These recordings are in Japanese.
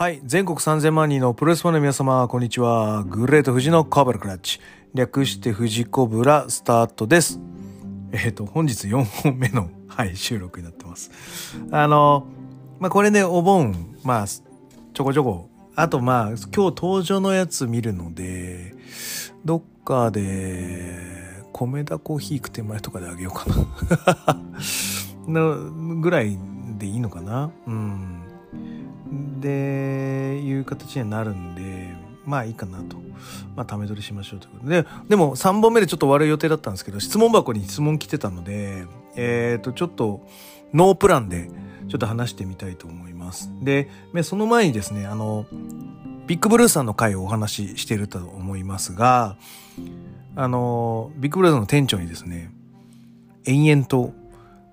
はい。全国3000万人のプロレスファンの皆様、こんにちは。グレート富士のカブラクラッチ。略して富士コブラスタートです。えっ、と、本日4本目の、はい、収録になってます。あの、まあ、これね、お盆、まあ、ちょこちょこ。あと、まあ、今日登場のやつ見るので、どっかで、米田コーヒー行く手前とかであげようかな。ぐらいでいいのかなうん。でいう形にはなるんでまあいいかなと。まあため取りしましょうということで。でも3本目でちょっと終わる予定だったんですけど質問箱に質問来てたのでえっ、とちょっとノープランでちょっと話してみたいと思います。でその前にですねあのビッグブルーさんの回をお話ししてると思いますがあのビッグブルーさんの店長にですね延々と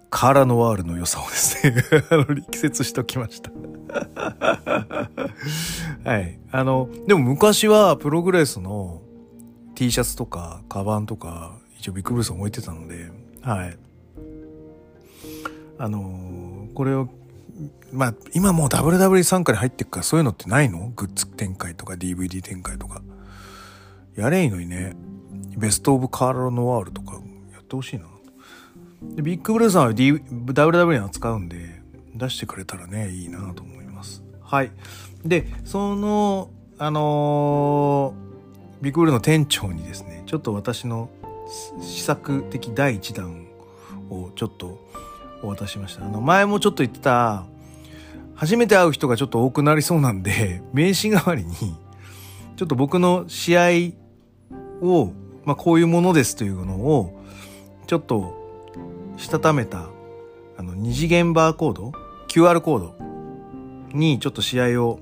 カーラノワールの良さをですね 力説しておきました。はい。あの、でも昔はプログレスの T シャツとか、カバンとか、一応ビッグブルース置いてたので、はい。あのこれを、まあ、今もう WWE 参加に入ってくからそういうのってないの？グッズ展開とか DVD 展開とか。やれんいいのにね。ベストオブカーラノワールとかやってほしいな。でビッグブルーさんは、D、WW に扱うんで、出してくれたらね、いいなと思います。はい。で、その、あのー、ビッグブルの店長にですね、ちょっと私の試作的第1弾をちょっとお渡ししました。あの、前もちょっと言ってた、初めて会う人がちょっと多くなりそうなんで、名刺代わりに、ちょっと僕の試合を、まあ、こういうものですというのを、ちょっと、したためた、あの、二次元バーコード ?QR コードにちょっと試合を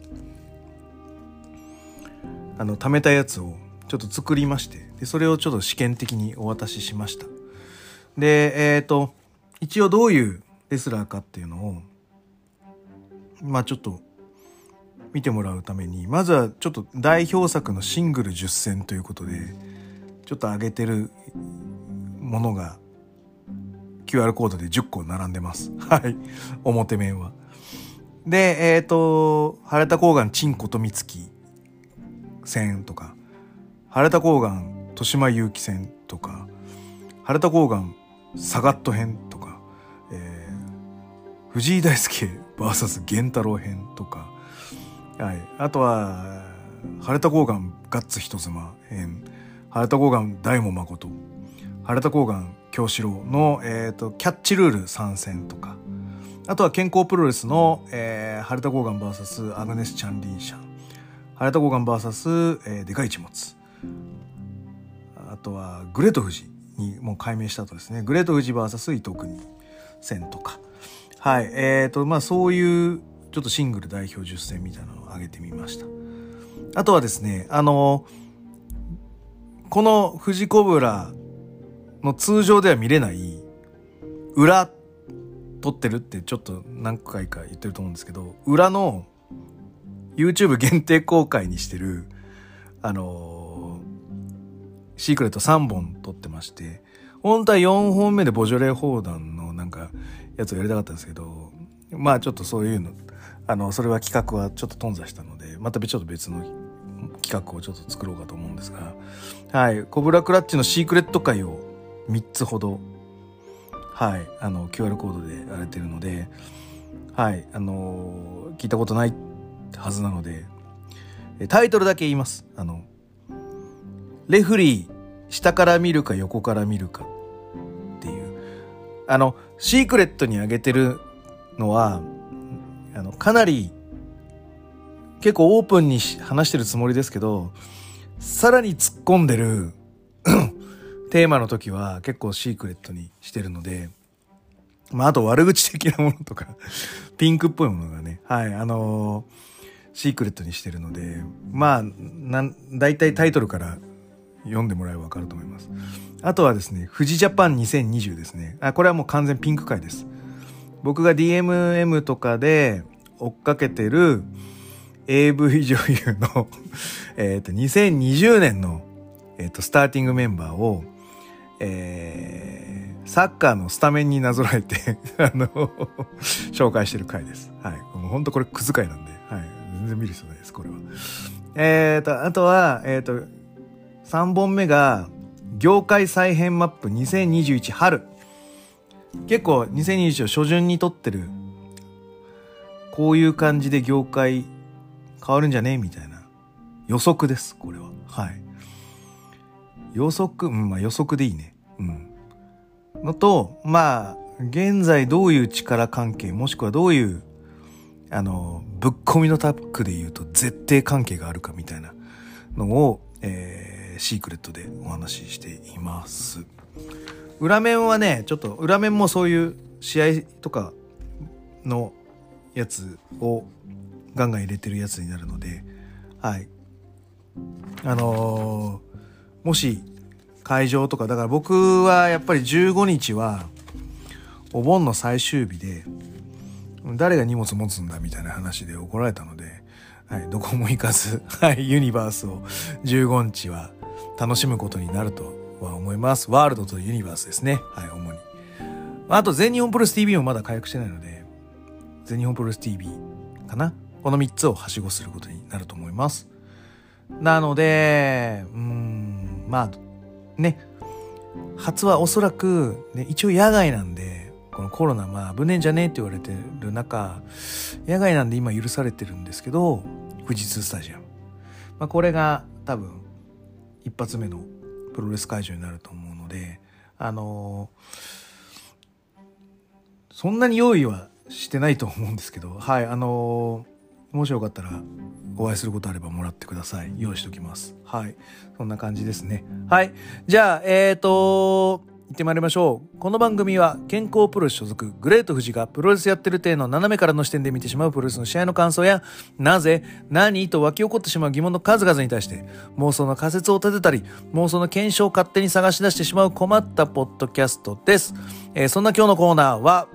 あの貯めたやつをちょっと作りましてでそれをちょっと試験的にお渡ししました。でえっ、ー、と一応どういうレスラーかっていうのをまあちょっと見てもらうためにまずはちょっと代表作のシングル10戦ということでちょっと上げてるものが QR コードで10個並んでます。はい。表面は。で、えっ、ー、と、晴れた高岩チンコとみつき戦とか、晴れた高岩豊島祐希戦とか、晴れた高岩サガット編とか、えー、藤井大輔 VS 源太郎編とか、はい、あとは、晴れた高岩ガッツ人妻編、晴れた高岩大門誠、晴れた高岩京志郎の、えっ、ー、と、キャッチルール参戦とか、あとは健康プロレスの、えー、晴れたゴーガン VS アグネス・チャンリンシャン。晴れたゴーガン VS、えー、でかい一物。あとはグレート富士にもう改名した後ですね。グレート富士 VS 伊藤国戦とか。はい。えっ、ー、と、まあそういうちょっとシングル代表10戦みたいなのを上げてみました。あとはですね、あの、この富士コブラの通常では見れない裏撮ってるってちょっと何回か言ってると思うんですけど裏の YouTube 限定公開にしてるあのー、シークレット3本撮ってまして本当は4本目でボジョレー砲弾のなんかやつをやりたかったんですけどまあちょっとそういうのあのそれは企画はちょっと頓挫したのでまたちょっと別の企画をちょっと作ろうかと思うんですがはいコブラクラッチのシークレット会を3つほどはい、あの QR コードでやれてるので、はい、あの聞いたことないはずなので、タイトルだけ言います。あの、レフリー、下から見るか横から見るかっていう。あの、シークレットにあげてるのは、あの、かなり結構オープンに話してるつもりですけど、さらに突っ込んでるテーマの時は結構シークレットにしてるので、まあ、あと悪口的なものとか ピンクっぽいものがね、はい、あのー、シークレットにしてるので、まあ、なん、大体タイトルから読んでもらえばわかると思います。あとはですね、富士ジャパン2020ですね。あ、これはもう完全ピンク回です。僕が DMM とかで追っかけてる AV 女優の えっと、2020年の、えっ、ー、と、スターティングメンバーをえー、サッカーのスタメンになぞらえて あの紹介してる回です。はい。もう本当これクズ回なんで、はい。全然見る人ないです、これは。えっ、と、あとは、えっ、と、3本目が、業界再編マップ2021春。結構2021を初旬に撮ってる。こういう感じで業界変わるんじゃねみたいな予測です、これは。はい。予測、うん、まあ予測でいいね。うん。のと、まあ、現在どういう力関係、もしくはどういう、あの、ぶっ込みのタックで言うと絶対関係があるかみたいなのを、えー、シークレットでお話ししています。裏面はね、ちょっと裏面もそういう試合とかのやつをガンガン入れてるやつになるので、はい。あのー、もし会場とか、だから僕はやっぱり15日はお盆の最終日で、誰が荷物持つんだみたいな話で怒られたので、はい、どこも行かず、はい、ユニバースを15日は楽しむことになるとは思います。ワールドとユニバースですね。はい、主に。あと、全日本プロレス TV もまだ回復してないので、全日本プロレス TV かな？この3つをはしごすることになると思います。なので、うーん、まあ、ね、初はおそらく、ね、一応野外なんで、このコロナ、まあ危ねえんじゃねえって言われてる中、野外なんで今許されてるんですけど、富士通スタジアム。まあこれが多分、一発目のプロレス会場になると思うので、あのー、そんなに用意はしてないと思うんですけど、はい、あのー、もしよかったらお会いすることあればもらってください。用意しておきます。はい。そんな感じですね。はい。じゃあ、えっ、ー、と行ってまいりましょう。この番組は健康プロレス所属グレート富士がプロレスやってる体の斜めからの視点で見てしまうプロレスの試合の感想や、なぜ、何と湧き起こってしまう疑問の数々に対して妄想の仮説を立てたり、妄想の検証を勝手に探し出してしまう困ったポッドキャストです。えー、そんな今日のコーナーは、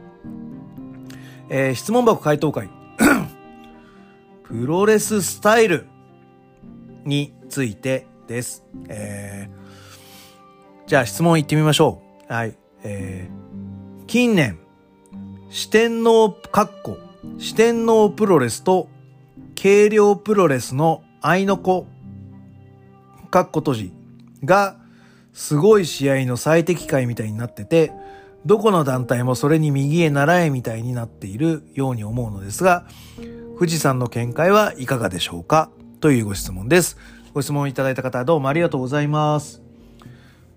えー、質問箱回答会。プロレススタイルについてです。えー、じゃあ質問いってみましょう。はい。えー、近年、四天王かっこ、四天王プロレスと軽量プロレスの愛の子、かっこ閉じが、すごい試合の最適解みたいになってて、どこの団体もそれに右へ習えみたいになっているように思うのですが、富士山の見解はいかがでしょうか？というご質問です。ご質問いただいた方どうもありがとうございます。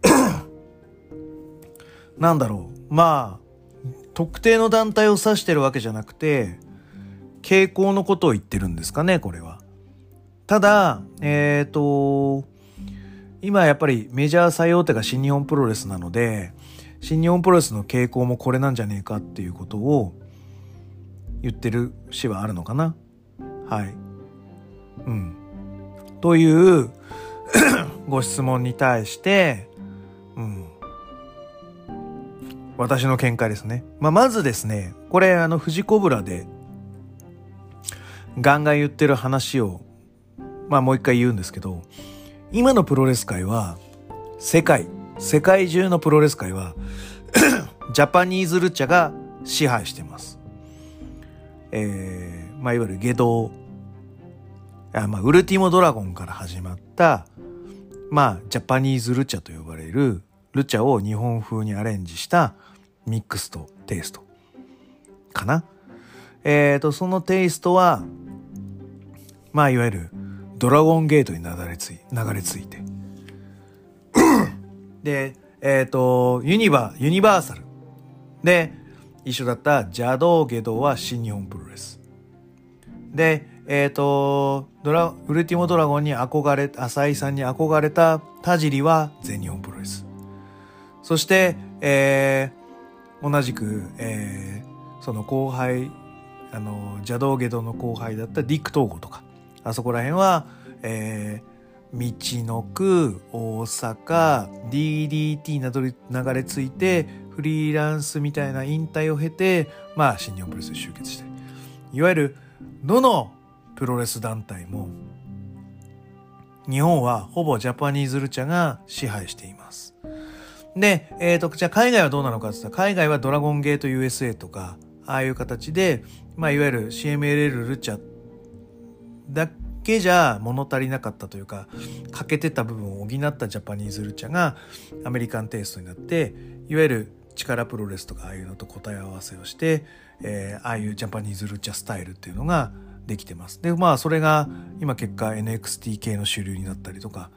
なんだろう。まあ、特定の団体を指してるわけじゃなくて、傾向のことを言ってるんですかね、これは。ただ、えっ、ー、と、今やっぱりメジャー最大手が新日本プロレスなので、新日本プロレスの傾向もこれなんじゃねえかっていうことを言ってる詩はあるのかな？はい。うん。という ご質問に対して、うん。私の見解ですね。まあ、まずですね、これあの、富士コブラで、ガンガン言ってる話を、まあもう一回言うんですけど、今のプロレス界は、世界、世界中のプロレス界は ジャパニーズルチャが支配してます。えー、まあ、いわゆる下道、あまあ、ウルティモドラゴンから始まった、まあ、ジャパニーズルチャと呼ばれる、ルチャを日本風にアレンジしたミックスとテイストかな。えっ、ー、と、そのテイストは、まあ、いわゆるドラゴンゲートに流れ着い流れ着いて。で、えっ、ー、と、ユニバ、ユニバーサル。で、一緒だった邪道下道は新日本プロレス。で、えっ、ー、と、ドラ、ウルティモドラゴンに憧れ、浅井さんに憧れた田尻は全日本プロレス。そして、えー、同じく、えー、その後輩、あの、邪道下道の後輩だったディック東郷とか、あそこら辺は、えー、道の区、大阪、DDT などに流れ着いて、フリーランスみたいな引退を経て、まあ、新日本プロレスに集結して、いわゆる、どのプロレス団体も、日本はほぼジャパニーズルチャが支配しています。で、えっ、ー、と、じゃあ海外はどうなのかって言ったら、海外はドラゴンゲート USA とか、ああいう形で、まあ、いわゆる CMLL ルチャだけじゃ物足りなかったというか欠けてた部分を補ったジャパニーズルチャがアメリカンテイストになっていわゆる力プロレスとかああいうのと答え合わせをして、えー、ああいうジャパニーズルチャスタイルっていうのができてます。でまあそれが今結果 NXT 系の主流になったりとか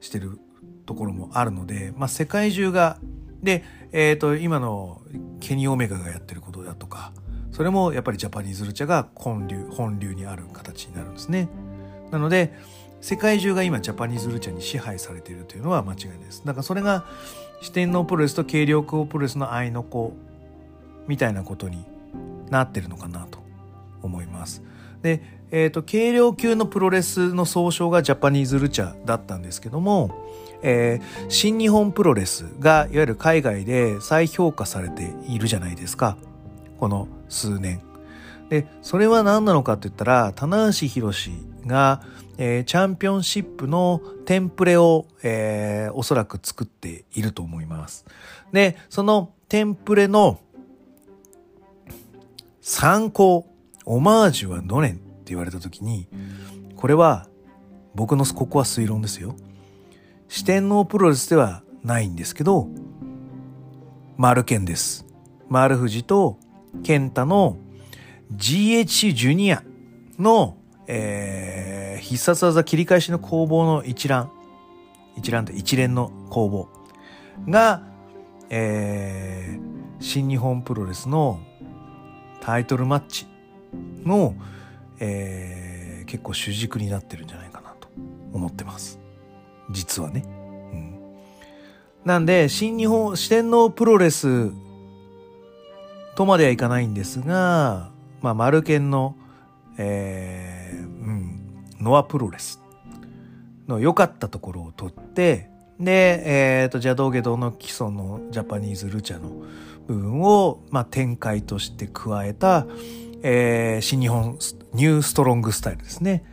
してるところもあるので、まあ、世界中がで、えー、と今のケニー・オメガがやってることだとかそれもやっぱりジャパニーズルチャが本流本流にある形になるんですね。なので世界中が今ジャパニーズルチャに支配されているというのは間違いないです。だからそれが四天王プロレスと軽量級プロレスの愛の子みたいなことになってるのかなと思います。で、えっ、ー、と、軽量級のプロレスの総称がジャパニーズルチャだったんですけども、えー、新日本プロレスがいわゆる海外で再評価されているじゃないですか。この数年。で、それは何なのかって言ったら、棚橋宏が、えー、チャンピオンシップのテンプレを、えー、おそらく作っていると思います。で、そのテンプレの参考、オマージュはどれって言われた時に、これは僕のここは推論ですよ。四天王プロレスではないんですけど、丸健です。丸藤と健太の GH ジュニアの、えー、必殺技切り返しの攻防の一覧。一覧って一連の攻防が、えー、新日本プロレスのタイトルマッチの、えー、結構主軸になってるんじゃないかなと思ってます。実はね。うん、なんで、新日本四天王プロレスとまではいかないんですが、まあ、マルケンの、えー、うん、ノアプロレスの良かったところを取って、で、えっ、ー、と、邪道下道の基礎のジャパニーズルチャの部分を、まあ、展開として加えた、えー、新日本ニューストロングスタイルですね。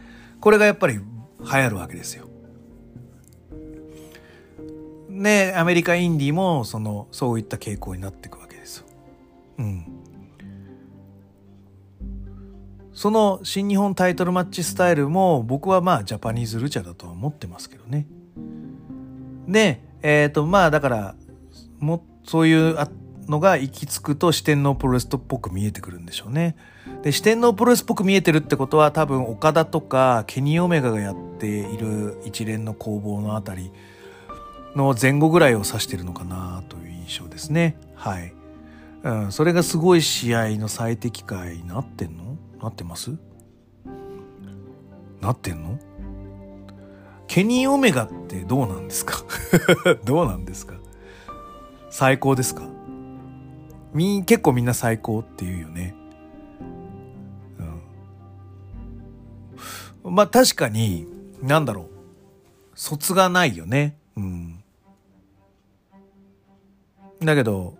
これがやっぱり流行るわけですよ。ね、アメリカインディーもそのそういった傾向になっていくわけですよ。うん。その新日本タイトルマッチスタイルも僕はまあジャパニーズルチャだとは思ってますけどね。で、えっ、ー、とまあだからもそういうのが行き着くと四天王プロレスっぽく見えてくるんでしょうね。で四天王プロレスっぽく見えてるってことは多分岡田とかケニー・オメガがやっている一連の攻防のあたりの前後ぐらいを指してるのかなという印象ですね。はい。うん、それがすごい試合の最適解になってんのなってます？なってんの？ケニー・オメガってどうなんですか？どうなんですか？最高ですか？み、結構みんな最高って言うよね。うん。まあ確かに、なんだろう。卒がないよね。うん。だけど、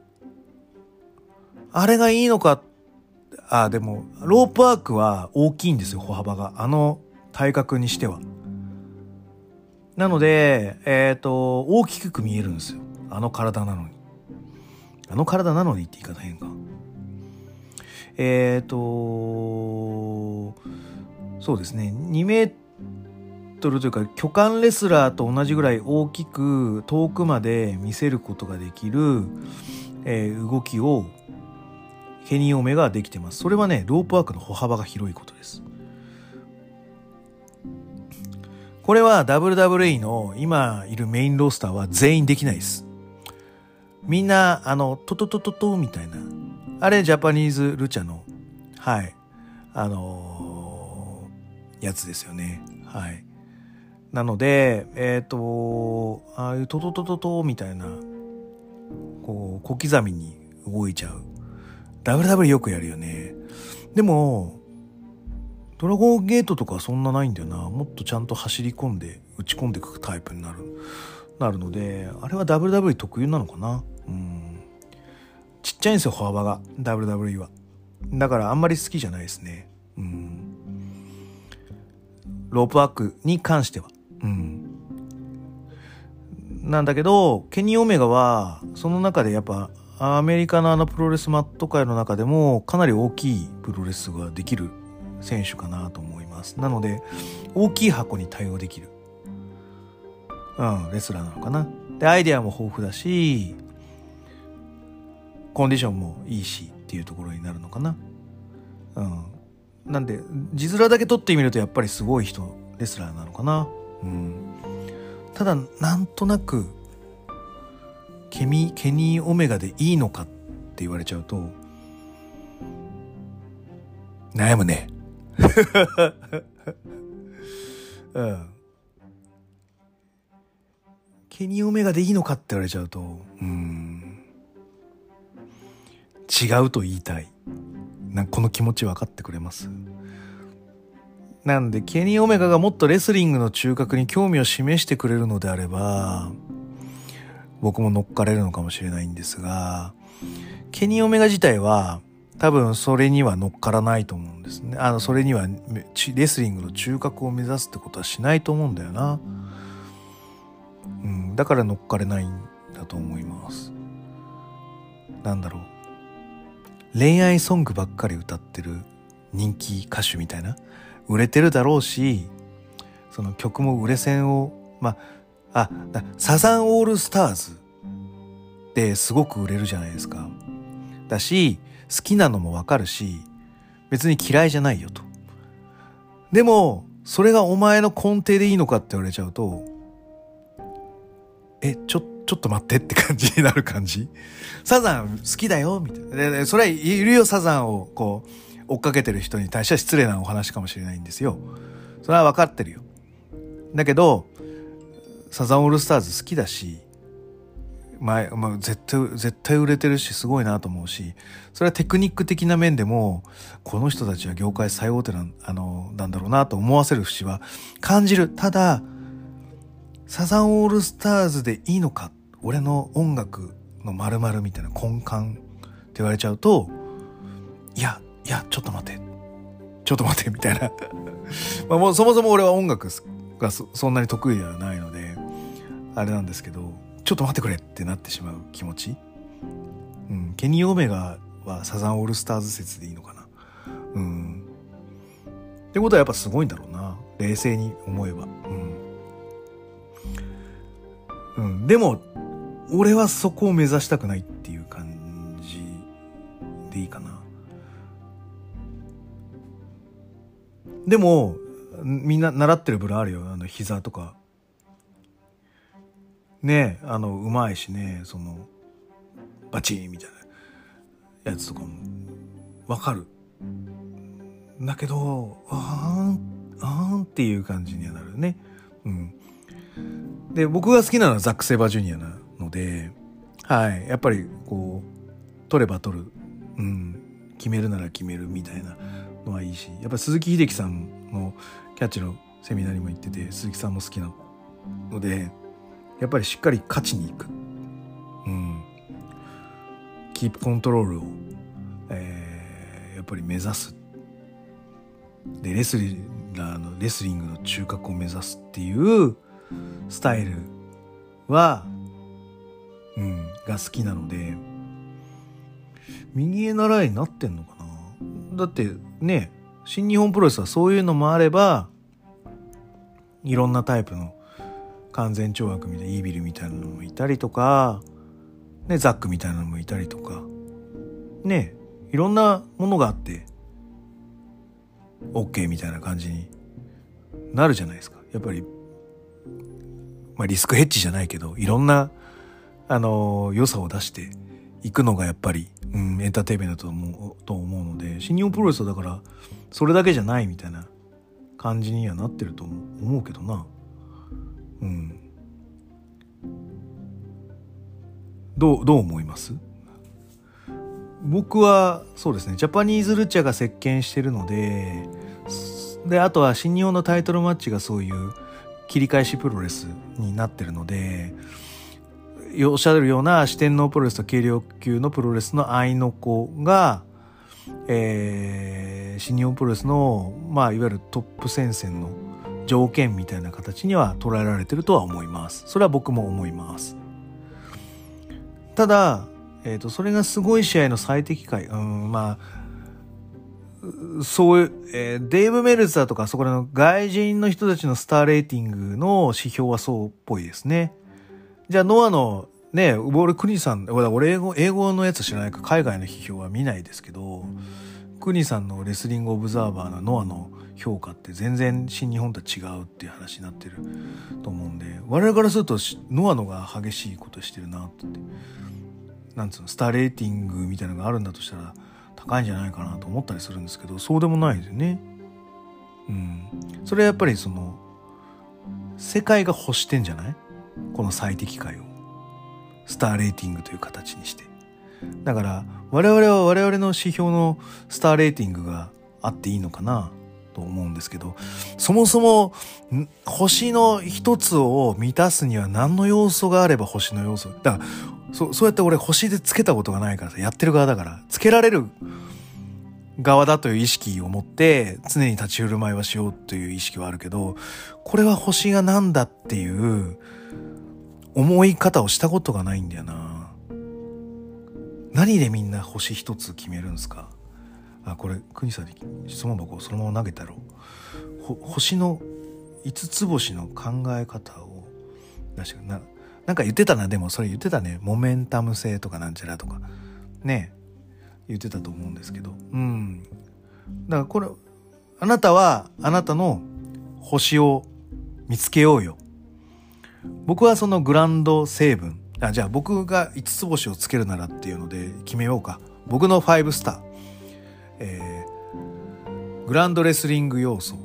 あれがいいのかっ、あ、でも、ロープワークは大きいんですよ、歩幅が。あの体格にしては。なので、えっ、ー、と、大きく見えるんですよ。あの体なのに。あの体なのにって言い方変か。えっ、ー、と、そうですね。2メートルというか巨漢レスラーと同じぐらい大きく遠くまで見せることができる、えー、動きをケニ・オメができてます。それはね、ロープワークの歩幅が広いことです。これは WWE の今いるメインロースターは全員できないです。みんな、あの、トトトトトみたいな。あれ、ジャパニーズルチャの、はい、あのー、やつですよね。はい。なので、えっ、ー、と、ああいうトトトトトみたいな、こう、小刻みに動いちゃう。WW よくやるよね。でも、ドラゴンゲートとかそんなないんだよな。もっとちゃんと走り込んで、打ち込んでいくタイプになる、なるので、あれは WW 特有なのかな？うん。ちっちゃいんですよ、歩幅が。WW は。だからあんまり好きじゃないですね。うん。ロープワークに関しては。うん。なんだけど、ケニー・オメガは、その中でやっぱ、アメリカのあのプロレスマット界の中でも、かなり大きいプロレスができる選手かなと思います。なので大きい箱に対応できる、うん、レスラーなのかな。でアイデアも豊富だしコンディションもいいしっていうところになるのかな。うん。なんで字面だけ取ってみるとやっぱりすごい人レスラーなのかな。うん。ただなんとなくケミケニー・オメガでいいのかって言われちゃうと悩むね。うん。ケニー・オメガでいいのかって言われちゃうとうん。違うと言いたい。なこの気持ち分かってくれます？なんでケニー・オメガがもっとレスリングの中核に興味を示してくれるのであれば僕も乗っかれるのかもしれないんですがケニー・オメガ自体は多分それには乗っからないと思うんですね。あのそれにはレスリングの中核を目指すってことはしないと思うんだよな、うん、だから乗っかれないんだと思います。なんだろう。恋愛ソングばっかり歌ってる人気歌手みたいな。売れてるだろうしその曲も売れ線をまああサザンオールスターズってすごく売れるじゃないですかだし好きなのもわかるし別に嫌いじゃないよとでもそれがお前の根底でいいのかって言われちゃうとえちょちょっと待ってって感じになる感じ。サザン好きだよみたいな。でそれはいるよ、サザンをこう、追っかけてる人に対しては失礼なお話かもしれないんですよ。それは分かってるよ。だけど、サザンオールスターズ好きだし、前、まあ、絶対、絶対売れてるし、すごいなと思うし、それはテクニック的な面でも、この人たちは業界最大手なん、あの、なんだろうなと思わせる節は感じる。ただ、サザンオールスターズでいいのか俺の音楽の〇〇みたいな根幹って言われちゃうと、いや、いや、ちょっと待て。ちょっと待て、みたいな まあもうそもそも俺は音楽がそんなに得意ではないので、あれなんですけど、ちょっと待ってくれってなってしまう気持ち？うん、ケニー・オメガはサザンオールスターズ説でいいのかな？うん。ってことはやっぱすごいんだろうな。冷静に思えば。うん。うん、でも、俺はそこを目指したくないっていう感じでいいかな。でも、みんな習ってるブラあるよ。あの、膝とか。ねあの、うまいしね、その、バチンみたいなやつとかも、わかる。だけど、あーん、あーんっていう感じにはなるね。うん。で、僕が好きなのはザック・セバージュニアなので、はい、やっぱりこう取れば取る、うん、決めるなら決めるみたいなのはいいしやっぱ鈴木秀樹さんのキャッチのセミナーにも行ってて鈴木さんも好きなのでやっぱりしっかり勝ちに行く、うん、キープコントロールを、えー、やっぱり目指す。でレスリラーのレスリングの中核を目指すっていうスタイルはうん、が好きなので右へ習いになってんのかな。だってね新日本プロレスはそういうのもあればいろんなタイプの完全懲悪みたいなイービルみたいなのもいたりとか、ね、ザックみたいなのもいたりとか。ねいろんなものがあって OK みたいな感じになるじゃないですか。やっぱりまあリスクヘッジじゃないけどいろんなあの良さを出していくのがやっぱり、うん、エンターテイメントだと思うと思うので新日本プロレスはだからそれだけじゃないみたいな感じにはなってると思うけどな。うん。どうどう思います？僕はそうですね。ジャパニーズルチャが席巻してるのでであとは新日本のタイトルマッチがそういう切り返しプロレスになってるのでおっしゃるような四天王プロレスと軽量級のプロレスの合いの子が、えー、新日本プロレスの、まあ、いわゆるトップ戦線の条件みたいな形には捉えられてるとは思います。それは僕も思います。ただ、えっ、ー、と、それがすごい試合の最適解。うん、まあ、そういう、えー、デーブ・メルツァーとかそこらの外人の人たちのスターレーティングの指標はそうっぽいですね。じゃあノアのね、俺クニさん、俺英語、英語のやつ知らないか海外の批評は見ないですけど、クニさんのレスリングオブザーバーのノアの評価って全然新日本とは違うっていう話になってると思うんで、我々からするとノアのが激しいことしてるなって。なんつうの、スターレーティングみたいなのがあるんだとしたら高いんじゃないかなと思ったりするんですけど、そうでもないですよね。うん。それはやっぱりその、世界が欲してんじゃない？この最適解を。スターレーティングという形にして。だから我々は我々の指標のスターレーティングがあっていいのかな？と思うんですけど、そもそも星の一つを満たすには何の要素があれば星の要素？だからそそうやって俺星でつけたことがないからさ、やってる側だから、つけられる側だという意識を持って常に立ち振る舞いはしようという意識はあるけど、これは星が何だっていう思い方をしたことがないんだよな。何でみんな星一つ決めるんですか？あ、これ、国さんに質問箱をそのまま投げたろう。星の五つ星の考え方を出してな、なんか言ってたな、でもそれ言ってたね。モメンタム性とかなんちゃらとか。ね言ってたと思うんですけど。うん。だからこれ、あなたはあなたの星を見つけようよ。僕はそのグランド成分あじゃあ僕が5つ星をつけるならっていうので決めようか僕の5スター、えー、グランドレスリング要素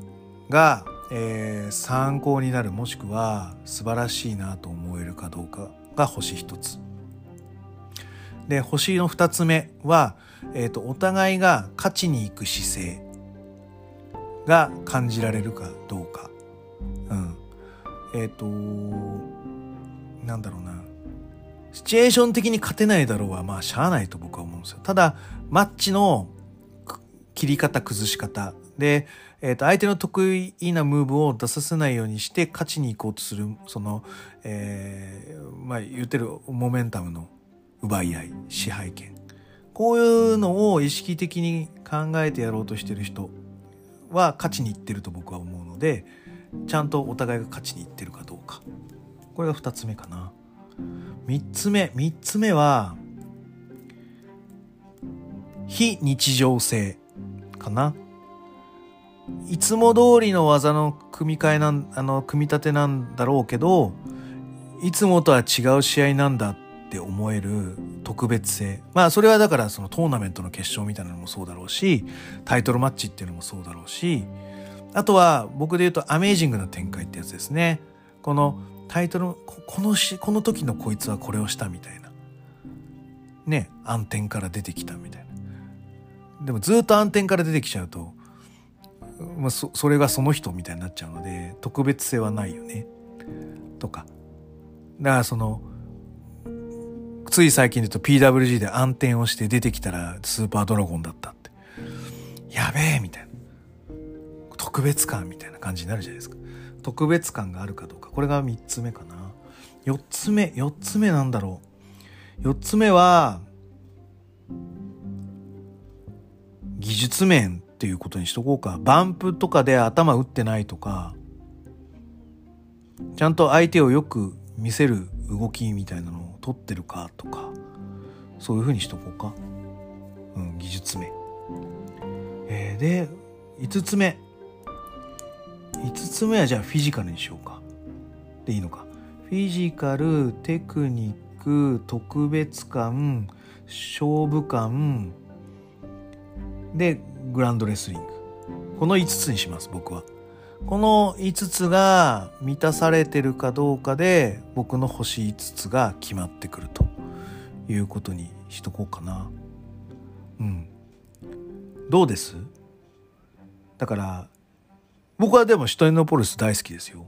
が、えー、参考になるもしくは素晴らしいなと思えるかどうかが星1つ。で星の2つ目は、えーと、お互いが勝ちに行く姿勢が感じられるかどうか、うん、えっ、ー、となんだろうな。シチュエーション的に勝てないだろうはまあしゃあないと僕は思うんですよ。ただマッチの切り方崩し方。で、えー、と相手の得意なムーブを出させないようにして勝ちに行こうとするその、えー、まあ言ってるモメンタムの奪い合い支配権。こういうのを意識的に考えてやろうとしてる人は勝ちにいってると僕は思うのでちゃんとお互いが勝ちにいってるかどうか。これが2つ目かな。3つ目3つ目は非日常性。かないつも通りの技の組み替えなんあの組み立てなんだろうけどいつもとは違う試合なんだって思える特別性まあそれはだからそのトーナメントの決勝みたいなのもそうだろうしタイトルマッチっていうのもそうだろうしあとは僕で言うとアメージングな展開ってやつですね。このタイトル、このし、この時のこいつはこれをしたみたいな。ね、暗転から出てきたみたいな。でもずっと暗転から出てきちゃうと、まあ、そそれがその人みたいになっちゃうので特別性はないよね。とか。だからそのつい最近で言うと PWG で暗転をして出てきたらスーパードラゴンだったって。やべえみたいな。特別感みたいな感じになるじゃないですか特別感があるかどうかこれが3つ目かな4つ目4つ目なんだろう4つ目は技術面っていうことにしとこうか。バンプとかで頭打ってないとか。ちゃんと相手をよく見せる動きみたいなのを取ってるかとか。そういうふうにしとこうか。うん技術面。えー、で5つ目。5つ目はじゃあフィジカルにしようか。でいいのか。フィジカル、テクニック、特別感、勝負感、で、グランドレスリング。この5つにします、僕は。この5つが満たされてるかどうかで、僕の星5つが決まってくるということにしとこうかな。うん。どうです？だから、僕はでもシュトイノポリス大好きですよ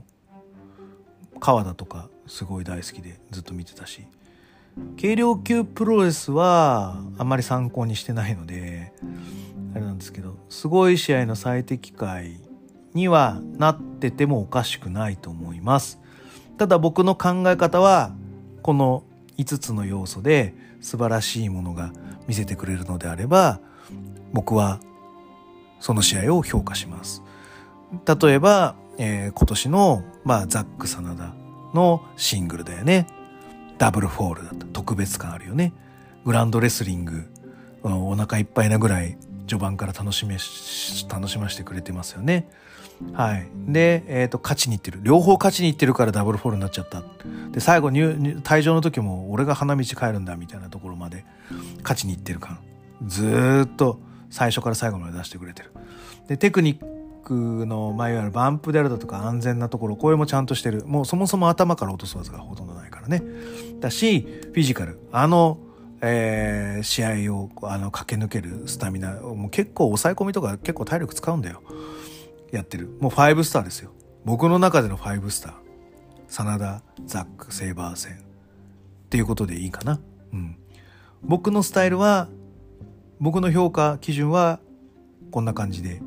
川田とかすごい大好きでずっと見てたし軽量級プロレスはあんまり参考にしてないのであれなんですけどすごい試合の最適解にはなっててもおかしくないと思いますただ僕の考え方はこの5つの要素で素晴らしいものが見せてくれるのであれば僕はその試合を評価します。例えば、えー、今年の、まあ、ザック・サナダのシングルだよね。ダブルフォールだった。特別感あるよね。グランドレスリング、お腹いっぱいなぐらい序盤から楽しめ、楽しませてくれてますよね。はい。で、えっ、ー、と、勝ちにいってる。両方勝ちにいってるからダブルフォールになっちゃった。で、最後入、退場の時も俺が花道帰るんだみたいなところまで勝ちにいってる感。ずっと最初から最後まで出してくれてる。で、テクニックの、まあ、いわゆるバンプであるだとか安全なところ、これもちゃんとしてる。もうそもそも頭から落とす技がほとんどないからね。だし、フィジカル。あの、えー、試合をあの駆け抜けるスタミナもう結構抑え込みとか結構体力使うんだよ。やってる。もう5スターですよ。僕の中での5スター。真田ザックセイバー戦っていうことでいいかな。うん。僕のスタイルは僕の評価基準はこんな感じで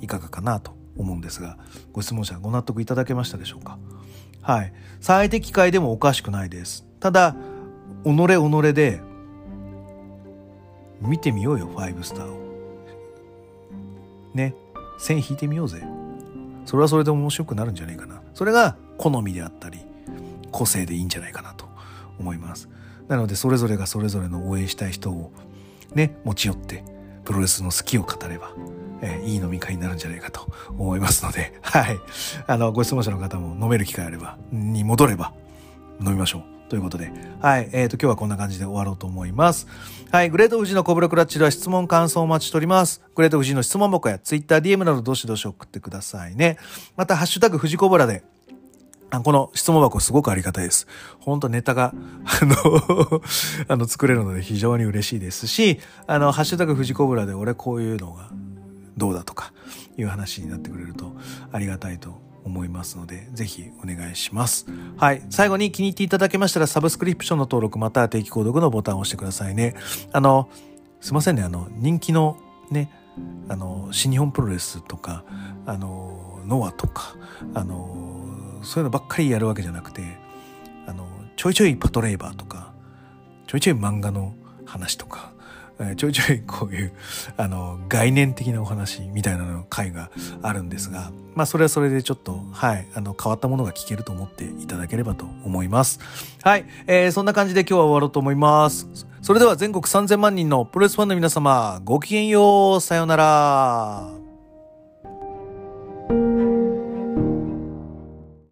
いかがかなと思うんですがご質問者ご納得いただけましたでしょうか？はい。最適解でもおかしくないです。ただ己己で見てみようよ5スターを。ね。線引いてみようぜ。それはそれで面白くなるんじゃないかな。それが好みであったり個性でいいんじゃないかなと思います。なのでそれぞれがそれぞれの応援したい人をね持ち寄ってプロレスの好きを語れば、え、いい飲み会になるんじゃないかと思いますので はいあのご質問者の方も飲める機会あればに戻れば飲みましょうということで、はい、えっ、ー、と、今日はこんな感じで終わろうと思います。はい、グレート富士のコブラクラッチでは質問、感想をお待ちしております。グレート富士の質問箱や Twitter、DM などどしどし送ってくださいね。また、ハッシュタグ富士コブラで、この質問箱すごくありがたいです。本当ネタが、あのあの、作れるので非常に嬉しいですし、あの、ハッシュタグ富士コブラで俺こういうのがどうだとかいう話になってくれるとありがたいと思いますので、ぜひお願いします。はい。最後に気に入っていただけましたら、サブスクリプションの登録または定期購読のボタンを押してくださいね。あの、すいませんね、あの、人気のね、あの、新日本プロレスとか、あの、ノアとか、あの、そういうのばっかりやるわけじゃなくて、あの、ちょいちょいパトレイバーとか、ちょいちょい漫画の話とか、えちょいちょいこういう、あの、概念的なお話みたいなの回があるんですが、まあ、それはそれでちょっと、はい、あの、変わったものが聞けると思っていただければと思います。はい、えー、そんな感じで今日は終わろうと思います。それでは全国3000万人のプロレスファンの皆様、ごきげんよう、さようなら。